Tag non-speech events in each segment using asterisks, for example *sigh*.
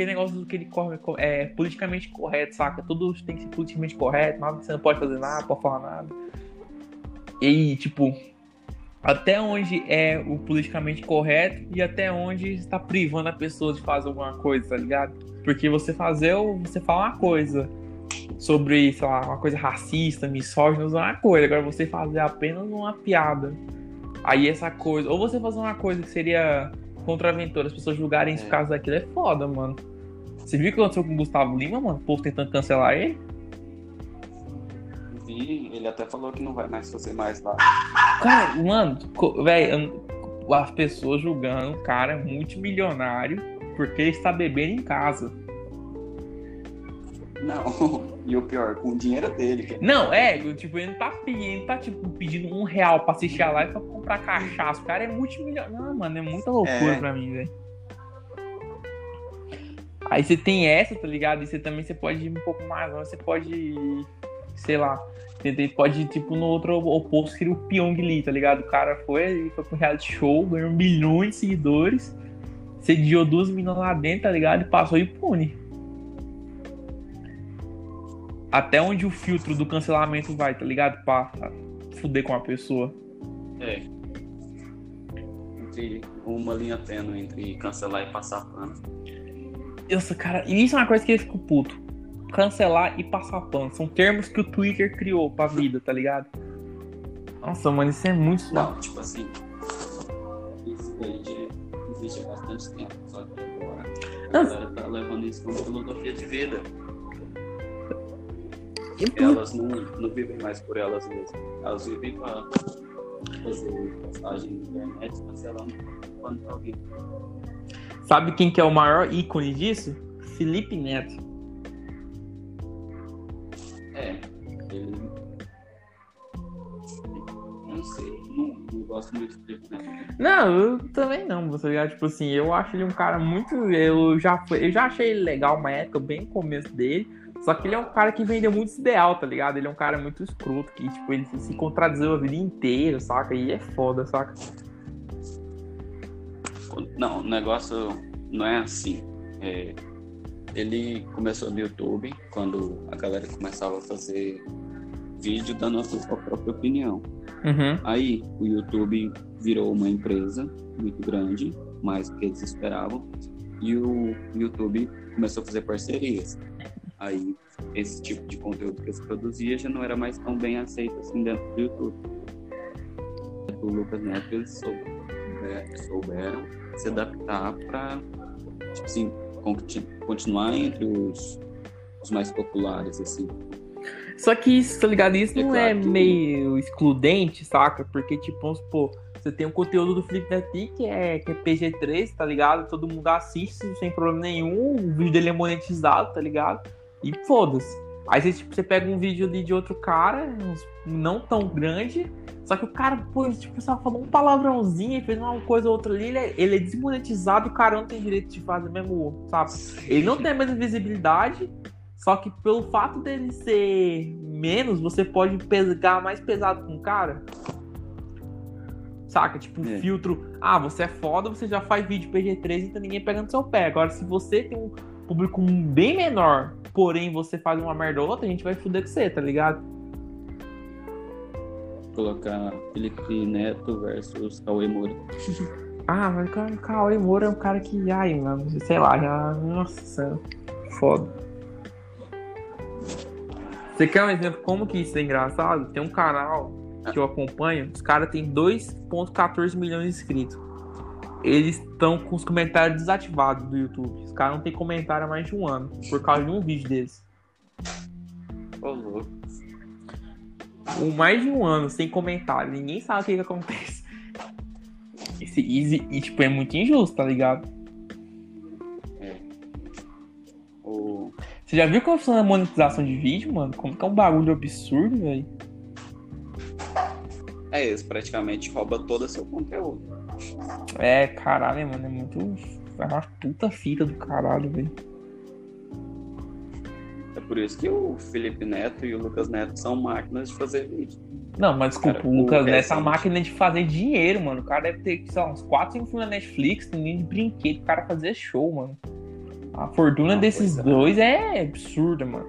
aquele negócio do que ele corre é politicamente correto, saca? Tudo tem que ser politicamente correto, nada, você não pode fazer nada, pode falar nada. E tipo, até onde é o politicamente correto e até onde está privando a pessoa de fazer alguma coisa, tá ligado? Porque você fazer, você fala uma coisa sobre, sei lá, uma coisa racista, misógina, é uma coisa. Agora você fazer apenas uma piada. Aí essa coisa. Ou você fazer uma coisa que seria contraventora, as pessoas julgarem isso é. por causa daquilo, é foda, mano. Você viu o que aconteceu com o Gustavo Lima, mano? O povo tentando cancelar ele? Vi, ele até falou que não vai mais fazer mais lá. Cara, mano, velho, as pessoas julgando o cara multimilionário porque ele está bebendo em casa. Não, *laughs* e o pior, com o dinheiro dele. Não, é, tipo, ele não tá pedindo, tá tipo, pedindo um real pra assistir a live pra comprar cachaça. O cara é multimilionário. Não, mano, é muita loucura é. pra mim, velho. Aí você tem essa, tá ligado? E você também você pode ir um pouco mais, você pode, sei lá, você pode ir tipo no outro oposto, que o Pyong Lee, tá ligado? O cara foi, foi pro reality show, ganhou milhões de seguidores, sediou duas meninas lá dentro, tá ligado? E passou impune até onde o filtro do cancelamento vai, tá ligado? Pra fuder com a pessoa. É. Entre uma linha tênue entre cancelar e passar pano. Nossa, cara, e isso é uma coisa que eu fico puto. Cancelar e passar pano. São termos que o Twitter criou pra vida, tá ligado? Nossa, mano, isso é muito Não, tipo assim. Isso aí já existe há bastante tempo. Só que agora a galera tá levando isso como filosofia de vida. Elas não, não vivem mais por elas mesmas. Elas vivem para fazer postagem na internet cancelando quando alguém. Sabe quem que é o maior ícone disso? Felipe Neto. É, ele. Não sei, não, não gosto muito de Felipe Neto. Não, eu também não, você ligado? Tipo assim, eu acho ele um cara muito. Eu já, eu já achei ele legal uma época, bem no começo dele. Só que ele é um cara que vendeu muito ideal, tá ligado? Ele é um cara muito escroto, que, tipo, ele se contradizeu a vida inteira, saca? E é foda, saca? Não, o negócio não é assim. É, ele começou no YouTube, quando a galera começava a fazer vídeo dando a sua própria opinião. Uhum. Aí o YouTube virou uma empresa muito grande, mais do que eles esperavam, e o YouTube começou a fazer parcerias. Aí esse tipo de conteúdo que se produzia já não era mais tão bem aceito assim dentro do YouTube. O Lucas Neto eles souberam, souberam se adaptar para tipo assim, continuar entre os, os mais populares assim. Só que isso, tá ligado? Isso é não claro é que... meio excludente, saca? Porque, tipo, vamos supor, você tem um conteúdo do Felipe Neto que é, que é PG3, tá ligado? Todo mundo assiste sem problema nenhum, o vídeo dele é monetizado, tá ligado? E foda-se. Aí você, tipo, você pega um vídeo ali de outro cara, não tão grande, só que o cara, pô, tipo, só falou um palavrãozinho e fez uma coisa ou outra ali, ele é, ele é desmonetizado e o cara não tem direito de fazer mesmo, sabe? Ele não tem a mesma visibilidade, só que pelo fato dele ser menos, você pode pegar mais pesado com o cara. Saca? Tipo, é. filtro. Ah, você é foda, você já faz vídeo PG-13, então ninguém pega no seu pé. Agora, se você tem um público bem menor, porém você faz uma merda ou outra, a gente vai fuder com você, tá ligado? Colocar Felipe Neto versus Cauê Moura. *laughs* ah, mas o Cauê Moura é um cara que, ai, mano, sei lá, já. Nossa, foda. Você quer um exemplo como que isso é engraçado? Tem um canal que eu acompanho, os caras têm 2.14 milhões de inscritos eles estão com os comentários desativados do YouTube. Os caras não tem comentário há mais de um ano, por causa de um vídeo deles. Ô, louco. Um, mais de um ano sem comentário, ninguém sabe o que, que acontece. Esse, e, e, tipo, é muito injusto, tá ligado? É. O... Você já viu como funciona a monetização de vídeo, mano? Como que é um bagulho absurdo, velho? É, eles praticamente roubam todo o seu conteúdo. É, caralho, mano, é muito. É uma puta fita do caralho, velho. É por isso que o Felipe Neto e o Lucas Neto são máquinas de fazer vídeo. Não, mas desculpa, cara, o Lucas Neto é uma máquina de fazer dinheiro, mano. O cara deve ter, sei lá, uns 4, 5 filmes na Netflix, ninguém de brinquedo, o cara fazer show, mano. A fortuna Não, desses é. dois é absurda, mano.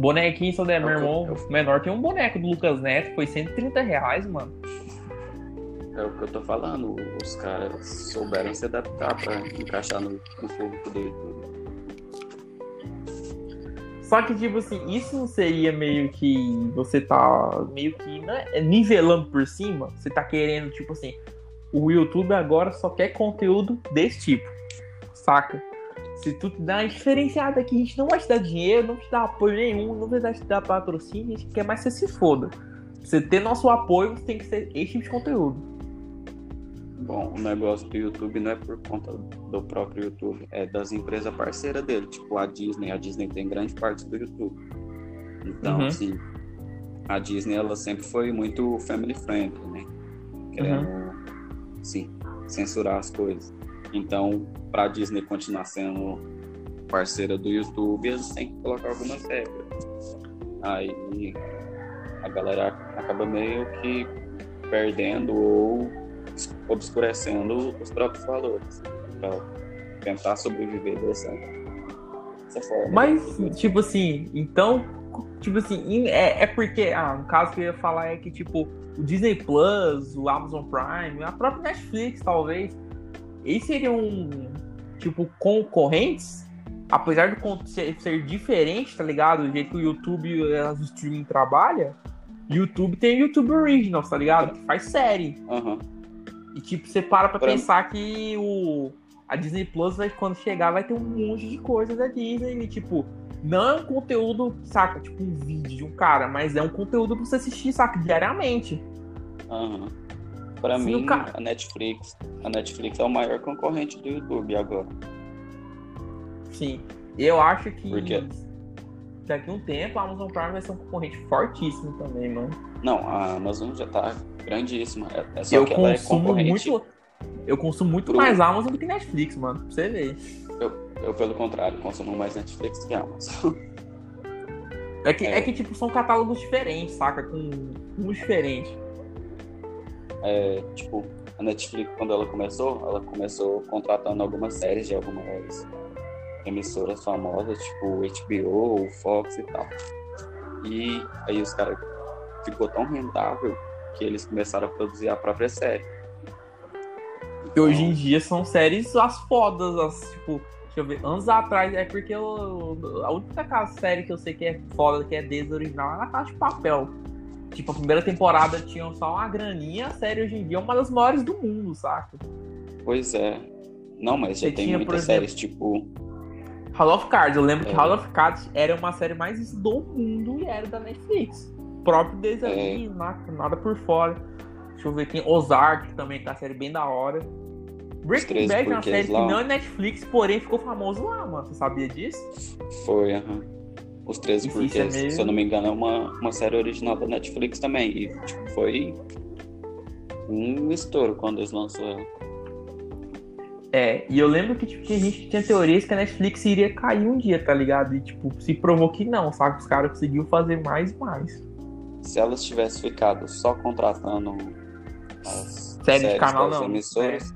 Bonequinho só der, É meu irmão é o- menor tem um boneco do Lucas Neto, foi 130 reais, mano. É o que eu tô falando. Os caras souberam se adaptar pra encaixar no, no público do YouTube. Só que, tipo assim, isso não seria meio que você tá meio que né, nivelando por cima? Você tá querendo, tipo assim, o YouTube agora só quer conteúdo desse tipo, saca? Se tu te dá uma diferenciada aqui, a gente não vai te dar dinheiro, não te dar apoio nenhum, não vai te dar patrocínio, a gente quer mais que você se foda. Você ter nosso apoio, você tem que ser esse tipo de conteúdo. Bom, o negócio do YouTube não é por conta do próprio YouTube, é das empresas parceiras dele, tipo a Disney. A Disney tem grande parte do YouTube. Então, Uhum. assim, a Disney ela sempre foi muito family friendly, né? Querendo, sim, censurar as coisas. Então, para a Disney continuar sendo parceira do YouTube, eles têm que colocar algumas regras. Aí a galera acaba meio que perdendo ou obscurecendo os próprios valores para tentar sobreviver dessa, dessa forma. Mas, tipo assim, então, tipo assim, é, é porque, ah, no caso que eu ia falar é que, tipo, o Disney Plus, o Amazon Prime, a própria Netflix, talvez, eles seriam, tipo, concorrentes, apesar do ser, ser diferente, tá ligado? Do jeito que o YouTube e as streaming trabalha, YouTube tem o YouTube Originals, tá ligado? Que faz série. Aham. E tipo, você para pra Pra- pensar que o a Disney Plus vai quando chegar vai ter um monte de coisa da Disney e tipo, não é um conteúdo, saca, tipo um vídeo de um cara, mas é um conteúdo pra você assistir, saca, diariamente. Aham. Pra Se mim, cara- a Netflix, a Netflix é o maior concorrente do YouTube agora. Sim. Eu acho que Por quê? daqui a um tempo a Amazon Prime vai ser um concorrente fortíssimo também, mano. Não, a Amazon já tá grandíssima. É, é só eu que ela é concorrente. muito eu consumo muito pro- mais Amazon do que Netflix, mano. Pra você ver. Eu, pelo contrário, consumo mais Netflix que Amazon. É que, é. É. que, tipo, são catálogos diferentes, saca? Com um diferente. É, tipo, a Netflix, quando ela começou, ela começou contratando algumas séries de algumas emissoras famosas, tipo HBO, Fox e tal. E aí os caras ficou tão rentável que eles começaram a produzir a própria série. E hoje em dia são séries as fodas, as, tipo, deixa eu ver, anos atrás, é porque eu, a única ca- série que eu sei que é foda, que é desde original, é a Casa de Papel. Tipo, a primeira temporada tinha só uma graninha, a série hoje em dia é uma das maiores do mundo, saca? Pois é. Não, mas já Você tem tinha, muitas exemplo- séries, tipo. House of Cards, eu lembro que É. House of Cards era uma série mais do mundo e era da Netflix. Próprio desde É. nada por fora. Deixa eu ver, tem Ozark que também, tá uma série bem da hora. Breaking 13 Bad é uma série que lá. não é Netflix, porém ficou famoso lá, mano. Você sabia disso? Foi, aham. Os 13 Isso, isso é Porquês, meio- se eu não me engano, é uma, uma série original da Netflix também. E tipo, foi um estouro quando eles lançaram ela. É, e eu lembro que, tipo, que a gente tinha teorias que a Netflix iria cair um dia, tá ligado? E, tipo, se provou que não, sabe? Os caras conseguiram fazer mais e mais. Se elas tivessem ficado só contratando as Série de séries canal, das não. emissoras,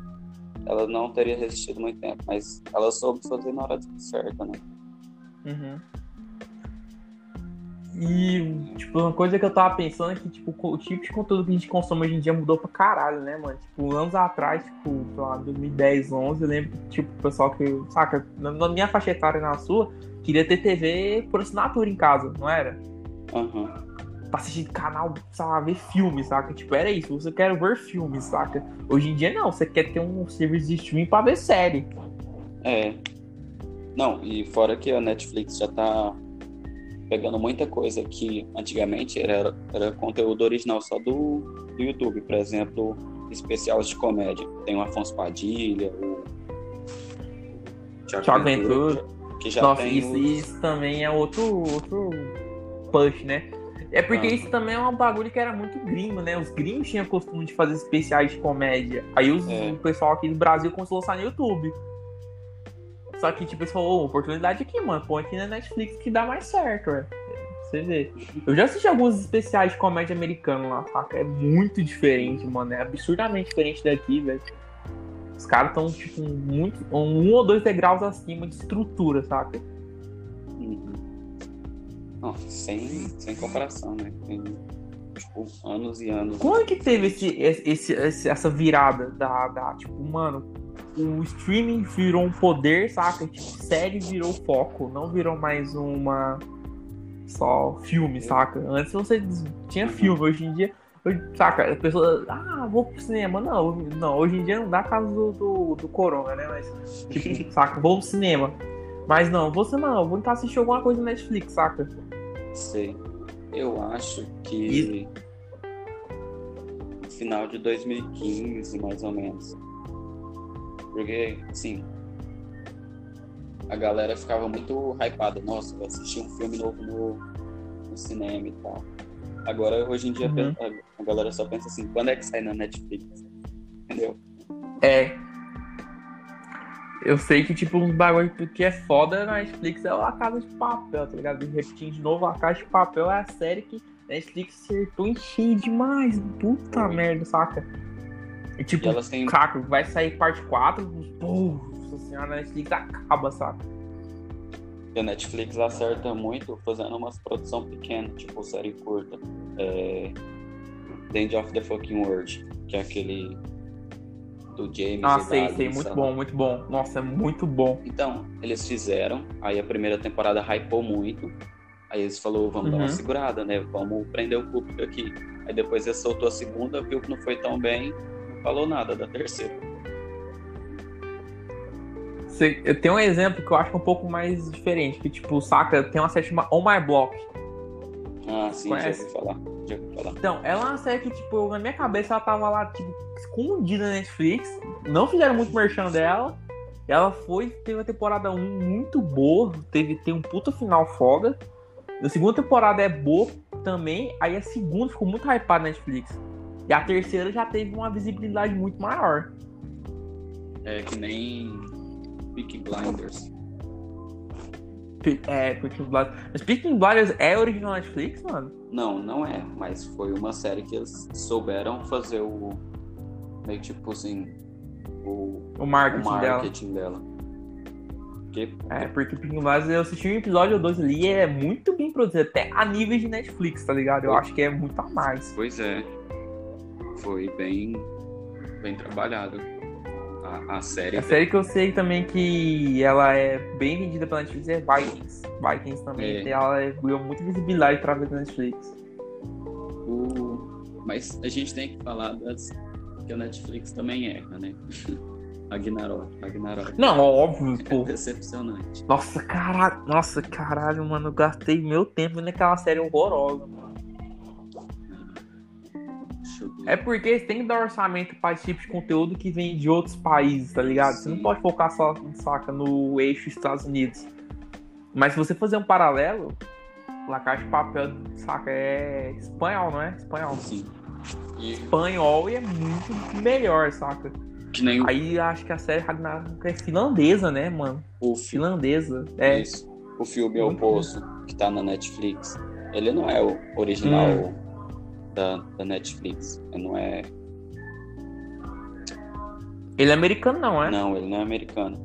ela não teria resistido muito tempo. Mas ela soube fazer na hora certa, né? Uhum. E, tipo, uma coisa que eu tava pensando é que, tipo, o tipo de conteúdo que a gente consome hoje em dia mudou pra caralho, né, mano? Tipo, anos atrás, tipo, sei lá, 2010, 11, eu lembro que, tipo, o pessoal que, saca, na, minha faixa etária e na sua, queria ter TV por assinatura em casa, não era? Aham. Pra assistir canal, sei lá, ver filmes, saca? Tipo, era isso, você quer ver filmes, saca? Hoje em dia, não, você quer ter um serviço de streaming pra ver série. É. Não, e fora que a Netflix já tá pegando muita coisa que antigamente era, era conteúdo original só do, do YouTube. Por exemplo, especiais de comédia. Tem o Afonso Padilha, o Thiago Ventura. que já Nossa, tem isso, os- isso também é outro, outro push, né? É porque Ah. isso também é um bagulho que era muito gringo, né? Os gringos tinham costume de fazer especiais de comédia. Aí os- É. o pessoal aqui do Brasil começou a lançar no YouTube. Só que, tipo, eles falaram, ô, oportunidade aqui, mano. Põe aqui na Netflix que dá mais certo, ué. Você vê. Eu já assisti alguns especiais de comédia americano lá, saca? É muito diferente, mano. É absurdamente diferente daqui, velho. Os caras estão, tipo, muito, um ou dois degraus acima de estrutura, saca? Uhum. Não, sem, sem comparação, né? Tem, tipo, anos e anos. Quando que teve esse, esse, esse, essa virada da, da, tipo, mano, o streaming virou um poder, saca? Tipo, série virou foco, não virou mais uma só filme, saca? Antes você tinha filme, hoje em dia, saca? A pessoa, ah, vou pro cinema. Não, não, hoje em dia não dá caso do, do, do corona, né? Mas, tipo, *laughs* saca? Vou pro cinema. Mas não, você não, vou tentar assistir alguma coisa no Netflix, saca? Sei. Eu acho que no final de 2015, mais ou menos. Porque, assim, a galera ficava muito hypada. Nossa, vou assistir um filme novo no, no cinema e tal. Agora, hoje em dia, uhum. a galera só pensa assim, quando é que sai na Netflix? Entendeu? É. Eu sei que, tipo, um bagulho que é foda na Netflix é a Casa de Papel, tá ligado? Repetindo de novo, a Casa de Papel é a série que Netflix acertou em cheio demais. Puta merda, saca? E, tipo, e têm... saca, vai sair parte 4, pô, nossa senhora, a Netflix acaba, saca? E a Netflix acerta muito fazendo umas produção pequena, tipo série curta. É... The End of the Fucking World, que é aquele do James. Ah, sei, sei, muito bom, muito bom. Nossa, é muito bom. Então, eles fizeram, aí a primeira temporada hypou muito. Aí eles falou, vamos uhum. dar uma uhum. segurada, né? Vamos prender o público aqui. Aí depois ele soltou a segunda, viu que não foi tão bem, não falou nada da terceira. Eu tenho um exemplo que eu acho um pouco mais diferente, que tipo, saca, tem uma série chamada On My Block. Ah, sim, Conhece? já ouvi falar. Já ouvi falar. Então, ela é uma série que, tipo, na minha cabeça ela tava lá, tipo, escondida na Netflix. Não fizeram muito merchan dela. Ela foi, teve a temporada 1 muito boa, teve, tem um puta final foda. A segunda temporada é boa também, aí a segunda ficou muito hypada na Netflix. E a terceira já teve uma visibilidade muito maior. É que nem Peaky Blinders. É, Peaky Blinders. Mas Peaky Blinders é original Netflix, mano? Não, não é. Mas foi uma série que eles souberam fazer o. Meio tipo assim. O, o marketing, o marketing dela. dela. Porque... É, porque Peaky Blinders eu assisti um episódio ou dois ali e é muito bem produzido, até a nível de Netflix, tá ligado? Eu acho que é muito a mais. Pois é. Foi bem, bem trabalhado a, a série. A série que eu sei também que ela é bem vendida pela Netflix é Vikings. Vikings também. É. Ela ganhou muita visibilidade através da Netflix. O... Mas a gente tem que falar das que a Netflix também erra, né? *laughs* Ragnarok, Ragnarok. Não, óbvio, pô. É decepcionante. Nossa, caralho, nossa, caralho, mano, eu gastei meu tempo naquela série horrorosa, mano. É porque você tem que dar orçamento para esse tipo de conteúdo que vem de outros países, tá ligado? Sim. Você não pode focar só, saca, no eixo Estados Unidos. Mas se você fazer um paralelo, La Caixa de Papel, saca, é espanhol, não é? Espanhol. Sim. E... Espanhol e é muito melhor, saca? Que nem. Aí acho que a série Ragnarok é finlandesa, né, mano? O finlandesa. É. Isso. O filme O Poço, que tá na Netflix, ele não é o original hum. da, da Netflix. Ele não é. Ele é americano, não, é? Não, ele não é americano.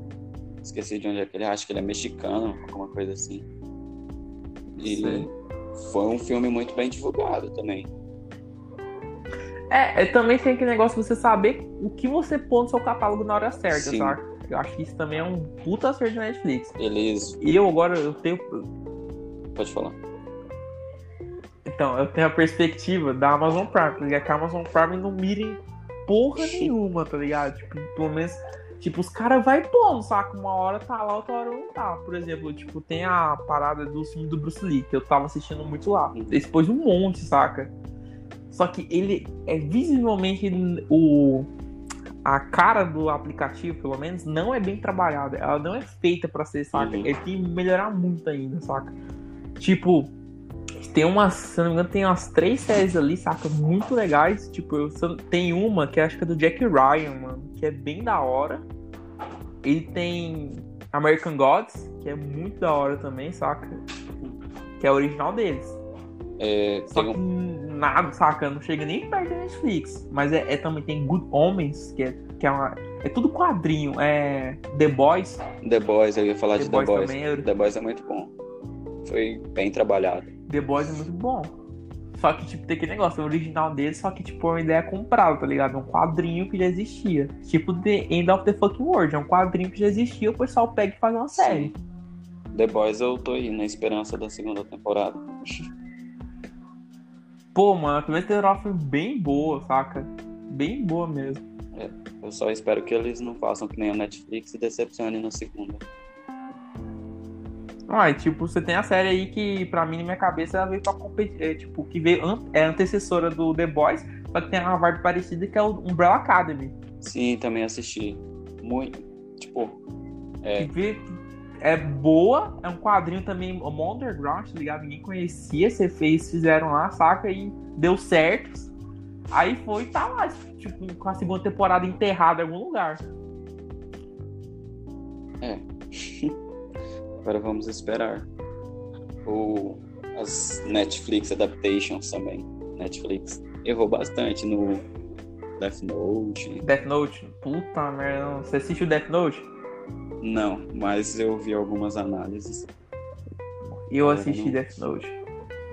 Esqueci de onde é que ele acho que ele é mexicano, alguma coisa assim. E Sim. foi um filme muito bem divulgado também. É, é, também tem aquele negócio de você saber o que você põe no seu catálogo na hora certa, Sim. sabe? Eu acho que isso também é um puta acerto da Netflix. Eles. E eu agora eu tenho. Pode falar. Então, eu tenho a perspectiva da Amazon Prime, tá ligado? Que a Amazon Prime não mira em porra nenhuma, tá ligado? Tipo, pelo menos. Tipo, os caras vai pondo, saca? Uma hora tá lá, outra hora não tá. Por exemplo, tipo, tem a parada do filme do Bruce Lee, que eu tava assistindo muito lá. Pôs um monte, saca? Só que ele é visivelmente o a cara do aplicativo, pelo menos, não é bem trabalhada. Ela não é feita para ser, saca? Uhum. Ele tem que melhorar muito ainda, saca? Tipo, tem umas, se não me engano, tem umas três séries ali, saca? Muito legais. Tipo, eu, tem uma que acho que é do Jack Ryan, mano, que é bem da hora. Ele tem American Gods, que é muito da hora também, saca? Que é original deles. É, Só que um... nada, saca? Não chega nem perto da Netflix. Mas é, é, também tem Good Homens, que é, que é uma. É tudo quadrinho. É. The Boys. The Boys, eu ia falar The de Boys The Boys. também, The Boys é muito bom. Foi bem trabalhado. The Boys é muito bom. Só que, tipo, tem aquele negócio, o original dele, só que, tipo, é uma ideia comprada, tá ligado? É um quadrinho que já existia. Tipo, The End of the Fucking World. É um quadrinho que já existia, o pessoal pega e faz uma série. The Boys eu tô aí na esperança da segunda temporada. *laughs* Pô, mano, a primeira temporada foi bem boa, saca? Bem boa mesmo. Eu só espero que eles não façam que nem a Netflix e decepcionem na segunda. Ah, e, tipo, você tem a série aí que, pra mim, na minha cabeça, ela veio pra competir. É, tipo, que veio an- é antecessora do The Boys, só que tem uma vibe parecida que é o Umbrella Academy. Sim, também assisti. Muito. Tipo, É. Que vê- é boa, é um quadrinho também, um underground, tá ligado? Ninguém conhecia, você fez, fizeram lá, saca? E deu certo. Aí foi, tá lá, tipo, com a segunda temporada enterrada em algum lugar. *laughs* agora vamos esperar. O, as Netflix Adaptations também. Netflix errou bastante no Death Note. Death Note, puta merda, você assistiu Death Note? Não, mas eu vi algumas análises. Eu assisti não. Death Note.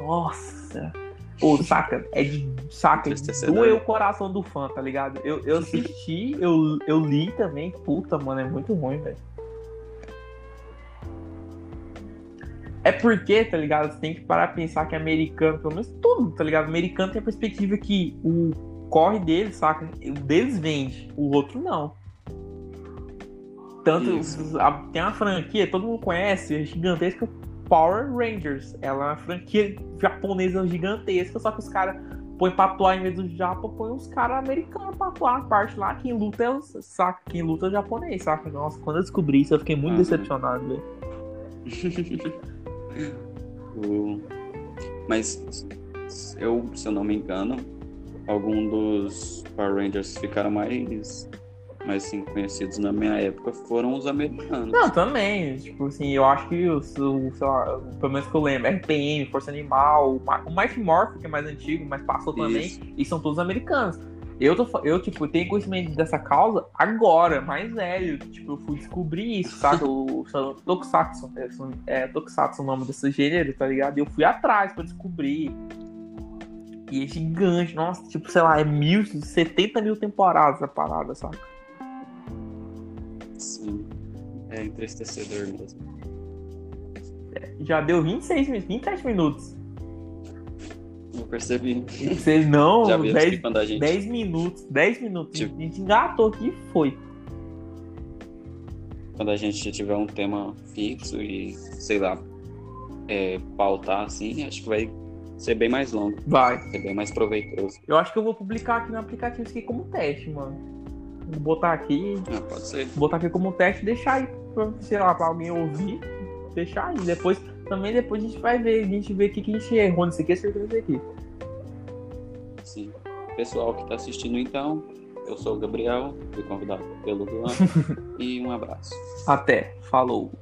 Nossa. Pô, saca? É de. Saca? Doeu o coração do fã, tá ligado? Eu, eu assisti, *laughs* eu, eu li também. Puta, mano, é muito ruim, velho. É porque, tá ligado? Você tem que parar pra pensar que americano, pelo menos tudo, tá ligado? Americano tem a perspectiva que o corre deles, saca? O deles vende, o outro não. Tanto a- tem uma franquia, todo mundo conhece, é gigantesca Power Rangers. Ela é uma franquia japonesa gigantesca, só que os caras põem pra atuar em vez do Japa, põe uns caras americanos pra atuar na parte lá. Quem luta é os, saca? Quem luta é o japonês, saca? Nossa, quando eu descobri isso, eu fiquei muito Aham. decepcionado, velho. *laughs* O- Mas eu, se eu não me engano, algum dos Power Rangers ficaram mais, mais assim, conhecidos na minha época foram os americanos. Não, também. Tipo assim, eu acho que o, o- sei lá, pelo menos que eu lembro, RPM, Força Animal, o Mighty Morph, que é mais antigo, mas passou também, Isso. e são todos americanos. Eu, tô, eu, tipo, tenho conhecimento dessa causa agora, mais velho. Tipo, eu fui descobrir isso, sabe? O, Tokusatsu, é, são- é Tokusatsu o nome desse gênero, tá ligado? E eu fui atrás pra descobrir. E é gigante, nossa, tipo, sei lá, é mil, 70 mil temporadas a parada, saca? Sim. É entristecedor mesmo. Já deu 26, min- 27 minutos. Eu percebi. Você não, *laughs* Já vimos 10, que quando a gente. 10 minutos, 10 minutos. Tipo- A gente engatou aqui e foi. Quando a gente tiver um tema fixo e, sei lá, é, pautar assim, acho que vai ser bem mais longo, Vai. ser bem mais proveitoso. Eu acho que eu vou publicar aqui no aplicativo isso aqui como teste, mano. Botar aqui, Ah, pode ser. botar aqui como teste e deixar aí, pra, sei lá, pra alguém ouvir. Deixar aí. Depois, também depois a gente vai ver, a gente vê o que, que a gente errou nisso aqui, nisso aqui. Sim. Pessoal que está assistindo, então, eu sou o Gabriel, fui convidado pelo Luan, *laughs* e um abraço. Até. Falou.